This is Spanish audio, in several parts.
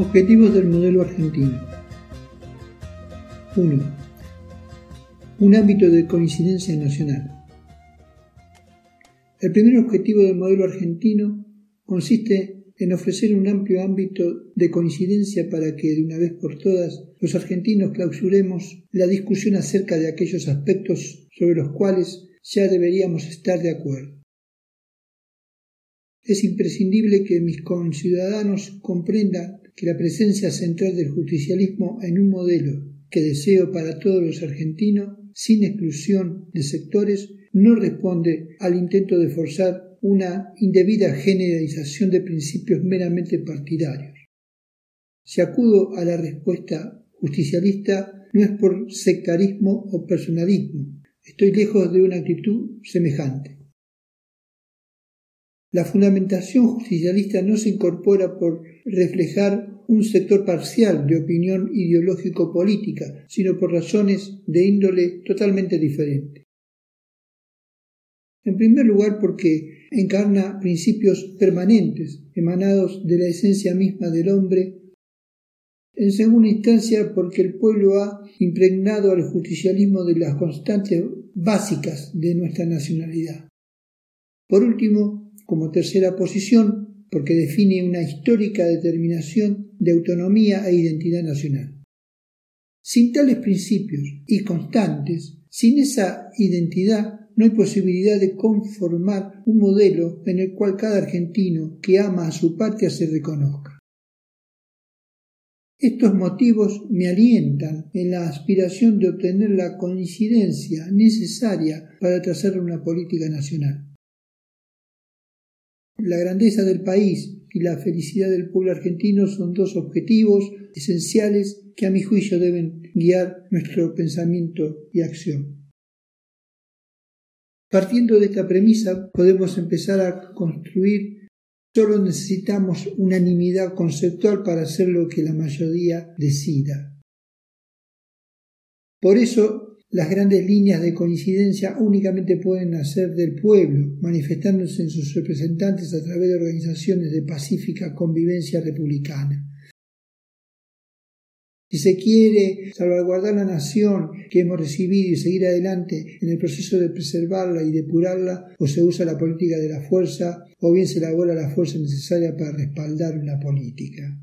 Objetivos del modelo argentino. 1. Un ámbito de coincidencia nacional. El primer objetivo del modelo argentino consiste en ofrecer un amplio ámbito de coincidencia para que, de una vez por todas, los argentinos clausuremos la discusión acerca de aquellos aspectos sobre los cuales ya deberíamos estar de acuerdo. Es imprescindible que mis conciudadanos comprendan que la presencia central del justicialismo en un modelo que deseo para todos los argentinos, sin exclusión de sectores, no responde al intento de forzar una indebida generalización de principios meramente partidarios. Si acudo a la respuesta justicialista no es por sectarismo o personalismo, estoy lejos de una actitud semejante. La fundamentación justicialista no se incorpora por reflejar un sector parcial de opinión ideológico-política, sino por razones de índole totalmente diferente. En primer lugar, porque encarna principios permanentes, emanados de la esencia misma del hombre. En segunda instancia, porque el pueblo ha impregnado al justicialismo de las constantes básicas de nuestra nacionalidad. Por último, como tercera posición, porque define una histórica determinación de autonomía e identidad nacional. Sin tales principios y constantes, sin esa identidad, no hay posibilidad de conformar un modelo en el cual cada argentino que ama a su patria se reconozca. Estos motivos me alientan en la aspiración de obtener la coincidencia necesaria para trazar una política nacional. La grandeza del país y la felicidad del pueblo argentino son dos objetivos esenciales que a mi juicio deben guiar nuestro pensamiento y acción. Partiendo de esta premisa, podemos empezar a construir. Solo necesitamos unanimidad conceptual para hacer lo que la mayoría decida. Por eso, las grandes líneas de coincidencia únicamente pueden nacer del pueblo, manifestándose en sus representantes a través de organizaciones de pacífica convivencia republicana. Si se quiere salvaguardar la nación que hemos recibido y seguir adelante en el proceso de preservarla y depurarla, o se usa la política de la fuerza, o bien se elabora la fuerza necesaria para respaldar una política.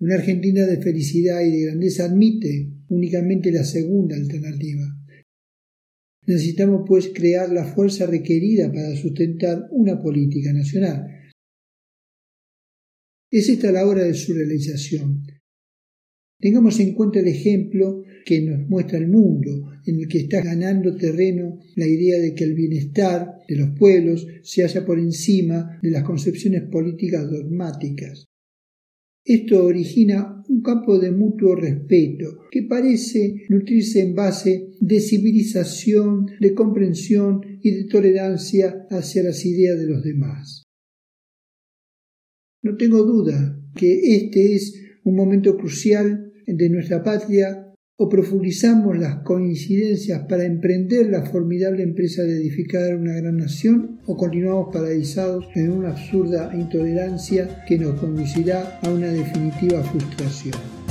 Una Argentina de felicidad y de grandeza admite únicamente la segunda alternativa. Necesitamos pues crear la fuerza requerida para sustentar una política nacional, es esta la hora de su realización. Tengamos en cuenta el ejemplo que nos muestra el mundo, en el que está ganando terreno la idea de que el bienestar de los pueblos se halla por encima de las concepciones políticas dogmáticas. Esto origina un campo de mutuo respeto que parece nutrirse en base de civilización, de comprensión y de tolerancia hacia las ideas de los demás. No tengo duda que este es un momento crucial de nuestra patria o profundizamos las coincidencias para emprender la formidable empresa de edificar una gran nación o continuamos paralizados en una absurda intolerancia que nos conducirá a una definitiva frustración.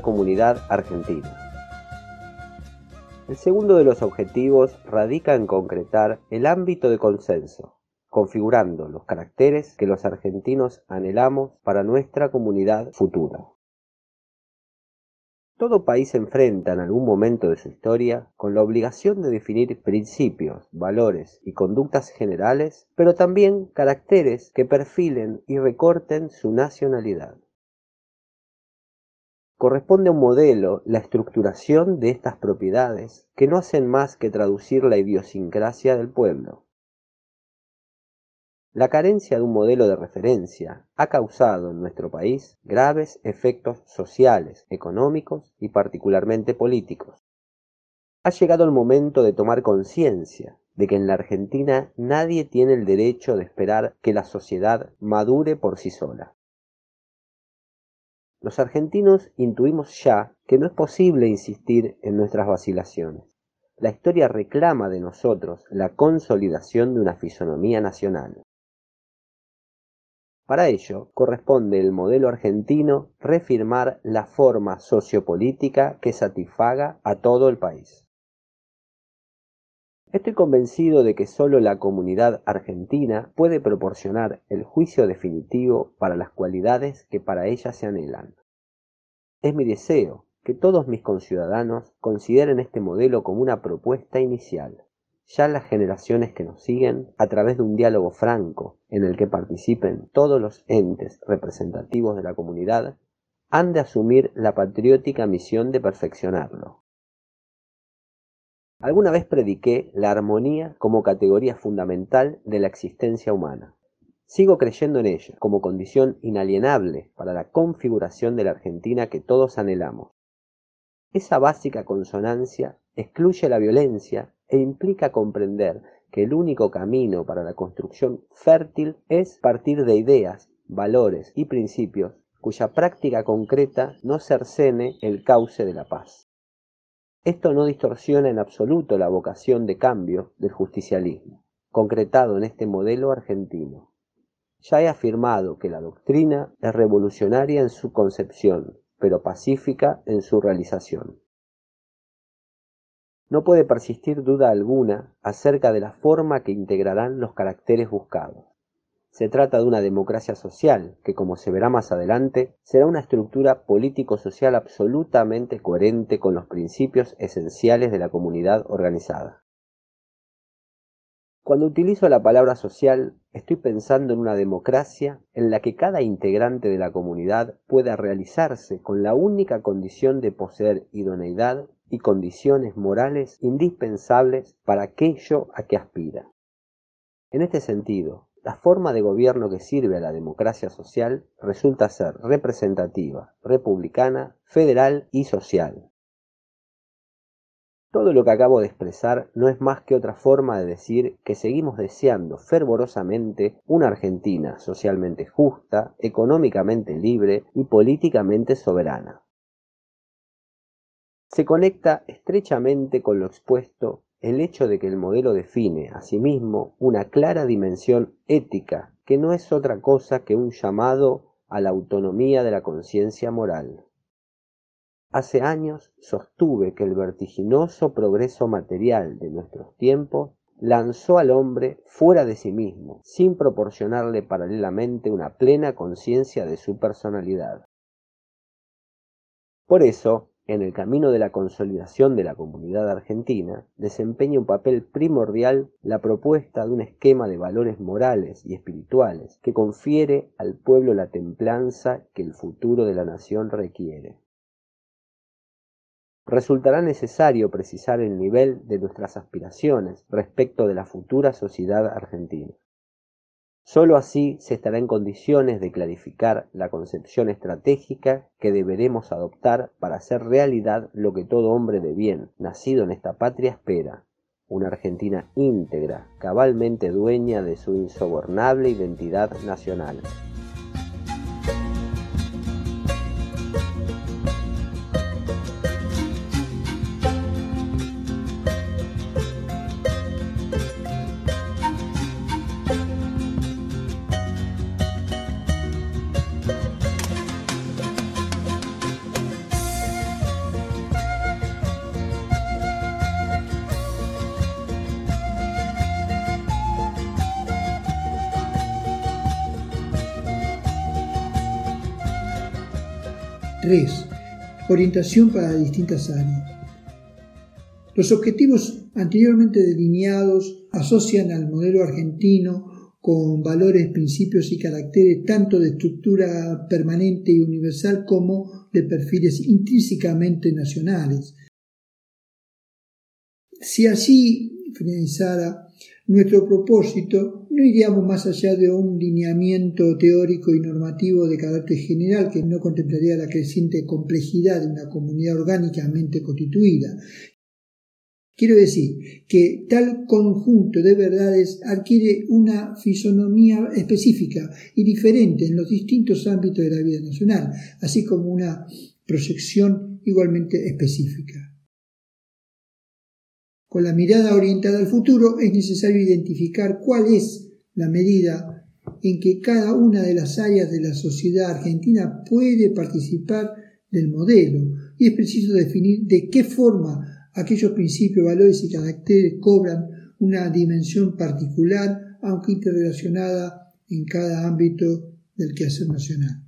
Comunidad argentina. El segundo de los objetivos radica en concretar el ámbito de consenso, configurando los caracteres que los argentinos anhelamos para nuestra comunidad futura. Todo país se enfrenta en algún momento de su historia con la obligación de definir principios, valores y conductas generales, pero también caracteres que perfilen y recorten su nacionalidad. Corresponde a un modelo la estructuración de estas propiedades que no hacen más que traducir la idiosincrasia del pueblo. La carencia de un modelo de referencia ha causado en nuestro país graves efectos sociales, económicos y particularmente políticos. Ha llegado el momento de tomar conciencia de que en la Argentina nadie tiene el derecho de esperar que la sociedad madure por sí sola. Los argentinos intuimos ya que no es posible insistir en nuestras vacilaciones. La historia reclama de nosotros la consolidación de una fisonomía nacional. Para ello, corresponde el modelo argentino refirmar la forma sociopolítica que satisfaga a todo el país. Estoy convencido de que sólo la comunidad argentina puede proporcionar el juicio definitivo para las cualidades que para ella se anhelan. Es mi deseo que todos mis conciudadanos consideren este modelo como una propuesta inicial, ya las generaciones que nos siguen, a través de un diálogo franco en el que participen todos los entes representativos de la comunidad, han de asumir la patriótica misión de perfeccionarlo. Alguna vez prediqué la armonía como categoría fundamental de la existencia humana. Sigo creyendo en ella como condición inalienable para la configuración de la Argentina que todos anhelamos. Esa básica consonancia excluye la violencia e implica comprender que el único camino para la construcción fértil es partir de ideas, valores y principios cuya práctica concreta no cercene el cauce de la paz. Esto no distorsiona en absoluto la vocación de cambio del justicialismo, concretado en este modelo argentino. Ya he afirmado que la doctrina es revolucionaria en su concepción, pero pacífica en su realización. No puede persistir duda alguna acerca de la forma que integrarán los caracteres buscados. Se trata de una democracia social que, como se verá más adelante, será una estructura político-social absolutamente coherente con los principios esenciales de la comunidad organizada. Cuando utilizo la palabra social, estoy pensando en una democracia en la que cada integrante de la comunidad pueda realizarse con la única condición de poseer idoneidad y condiciones morales indispensables para aquello a que aspira. En este sentido, la forma de gobierno que sirve a la democracia social resulta ser representativa, republicana, federal y social. Todo lo que acabo de expresar no es más que otra forma de decir que seguimos deseando fervorosamente una Argentina socialmente justa, económicamente libre y políticamente soberana. Se conecta estrechamente con lo expuesto el hecho de que el modelo define, asimismo, una clara dimensión ética, que no es otra cosa que un llamado a la autonomía de la conciencia moral. Hace años sostuve que el vertiginoso progreso material de nuestros tiempos lanzó al hombre fuera de sí mismo, sin proporcionarle paralelamente una plena conciencia de su personalidad. Por eso, en el camino de la consolidación de la comunidad argentina, desempeña un papel primordial la propuesta de un esquema de valores morales y espirituales que confiere al pueblo la templanza que el futuro de la nación requiere. Resultará necesario precisar el nivel de nuestras aspiraciones respecto de la futura sociedad argentina. Sólo así se estará en condiciones de clarificar la concepción estratégica que deberemos adoptar para hacer realidad lo que todo hombre de bien, nacido en esta patria, espera, una Argentina íntegra, cabalmente dueña de su insobornable identidad nacional. 3. Orientación para distintas áreas. Los objetivos anteriormente delineados asocian al modelo argentino con valores, principios y caracteres tanto de estructura permanente y universal como de perfiles intrínsecamente nacionales. Si así finalizara nuestro propósito no iríamos más allá de un lineamiento teórico y normativo de carácter general que no contemplaría la creciente complejidad de una comunidad orgánicamente constituida. Quiero decir que tal conjunto de verdades adquiere una fisonomía específica y diferente en los distintos ámbitos de la vida nacional, así como una proyección igualmente específica. Con la mirada orientada al futuro es necesario identificar cuál es la medida en que cada una de las áreas de la sociedad argentina puede participar del modelo y es preciso definir de qué forma aquellos principios, valores y caracteres cobran una dimensión particular, aunque interrelacionada en cada ámbito del quehacer nacional.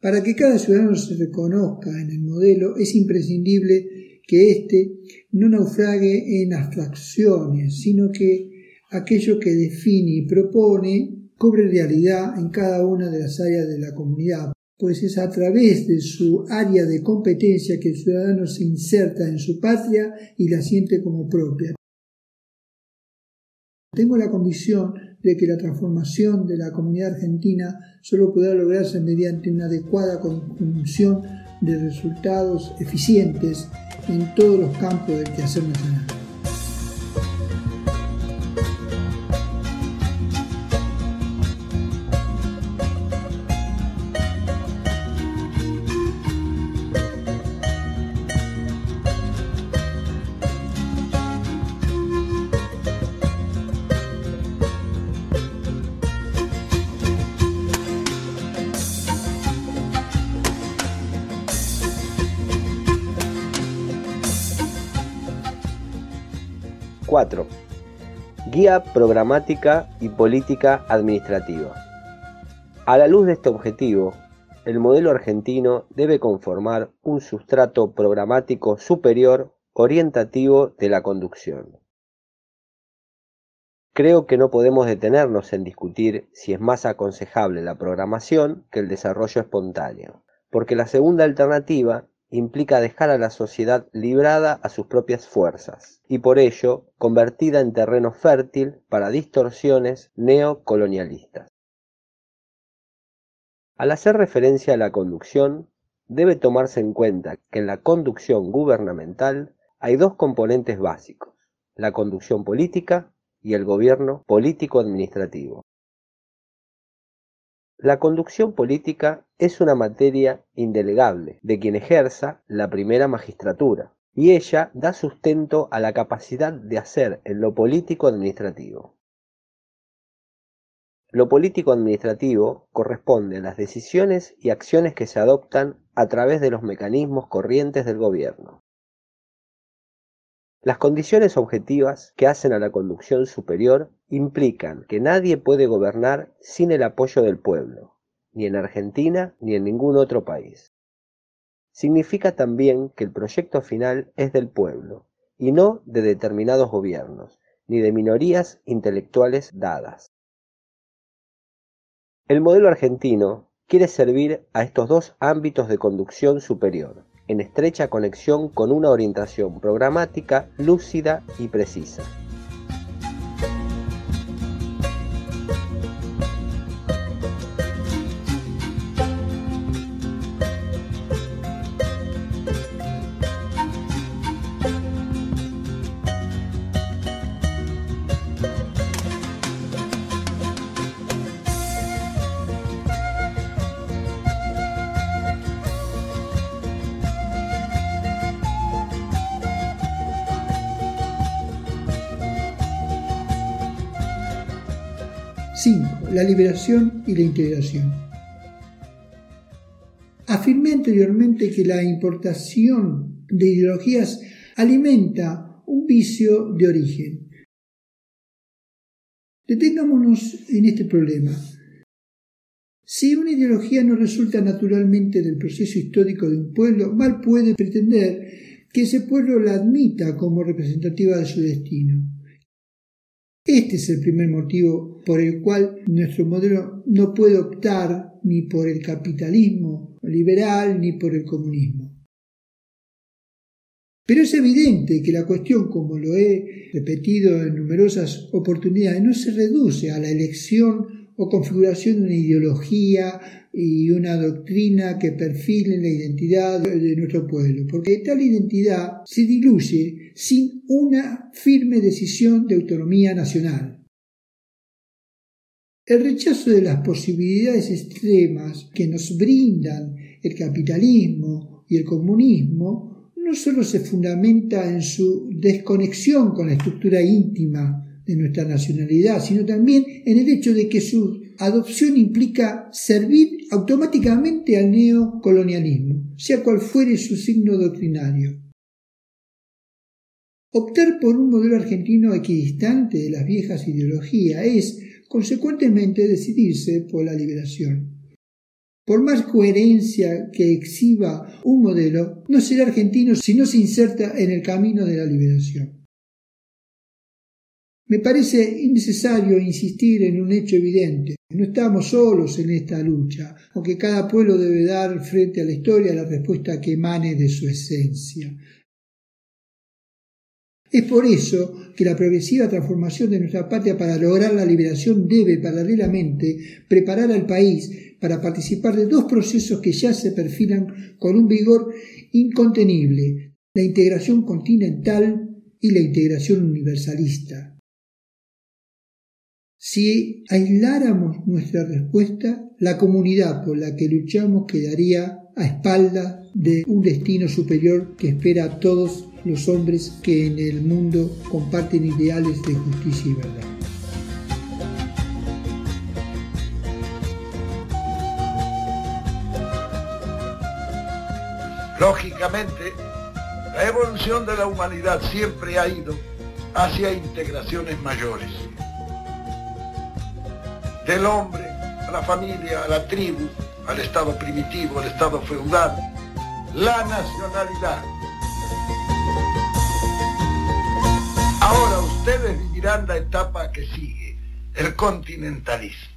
Para que cada ciudadano se reconozca en el modelo es imprescindible que éste no naufrague en abstracciones, sino que aquello que define y propone cobre realidad en cada una de las áreas de la comunidad, pues es a través de su área de competencia que el ciudadano se inserta en su patria y la siente como propia. Tengo la convicción de que la transformación de la comunidad argentina solo podrá lograrse mediante una adecuada conjunción de resultados eficientes en todos los campos del quehacer nacional. 4. Guía programática y política administrativa. A la luz de este objetivo, el modelo argentino debe conformar un sustrato programático superior orientativo de la conducción. Creo que no podemos detenernos en discutir si es más aconsejable la programación que el desarrollo espontáneo, porque la segunda alternativa implica dejar a la sociedad librada a sus propias fuerzas y por ello convertida en terreno fértil para distorsiones neocolonialistas. Al hacer referencia a la conducción, debe tomarse en cuenta que en la conducción gubernamental hay dos componentes básicos, la conducción política y el gobierno político-administrativo. La conducción política es una materia indelegable de quien ejerza la primera magistratura, y ella da sustento a la capacidad de hacer en lo político administrativo. Lo político administrativo corresponde a las decisiones y acciones que se adoptan a través de los mecanismos corrientes del gobierno. Las condiciones objetivas que hacen a la conducción superior implican que nadie puede gobernar sin el apoyo del pueblo, ni en Argentina ni en ningún otro país. Significa también que el proyecto final es del pueblo, y no de determinados gobiernos, ni de minorías intelectuales dadas. El modelo argentino quiere servir a estos dos ámbitos de conducción superior, en estrecha conexión con una orientación programática lúcida y precisa. 5. La liberación y la integración. Afirmé anteriormente que la importación de ideologías alimenta un vicio de origen. Detengámonos en este problema. Si una ideología no resulta naturalmente del proceso histórico de un pueblo, mal puede pretender que ese pueblo la admita como representativa de su destino. Este es el primer motivo por el cual nuestro modelo no puede optar ni por el capitalismo liberal ni por el comunismo. Pero es evidente que la cuestión, como lo he repetido en numerosas oportunidades, no se reduce a la elección o configuración de una ideología y una doctrina que perfilen la identidad de nuestro pueblo, porque tal identidad se diluye sin una firme decisión de autonomía nacional. El rechazo de las posibilidades extremas que nos brindan el capitalismo y el comunismo no solo se fundamenta en su desconexión con la estructura íntima de nuestra nacionalidad, sino también en el hecho de que su adopción implica servir automáticamente al neocolonialismo, sea cual fuere su signo doctrinario. Optar por un modelo argentino equidistante de las viejas ideologías es, consecuentemente, decidirse por la liberación. Por más coherencia que exhiba un modelo, no será argentino si no se inserta en el camino de la liberación. Me parece innecesario insistir en un hecho evidente. No estamos solos en esta lucha, aunque cada pueblo debe dar frente a la historia la respuesta que emane de su esencia. Es por eso que la progresiva transformación de nuestra patria para lograr la liberación debe paralelamente preparar al país para participar de dos procesos que ya se perfilan con un vigor incontenible, la integración continental y la integración universalista. Si aisláramos nuestra respuesta, la comunidad por la que luchamos quedaría a espaldas de un destino superior que espera a todos los hombres que en el mundo comparten ideales de justicia y verdad. Lógicamente, la evolución de la humanidad siempre ha ido hacia integraciones mayores del hombre a la familia, a la tribu, al estado primitivo, al estado feudal, la nacionalidad. Ahora ustedes vivirán la etapa que sigue, el continentalismo.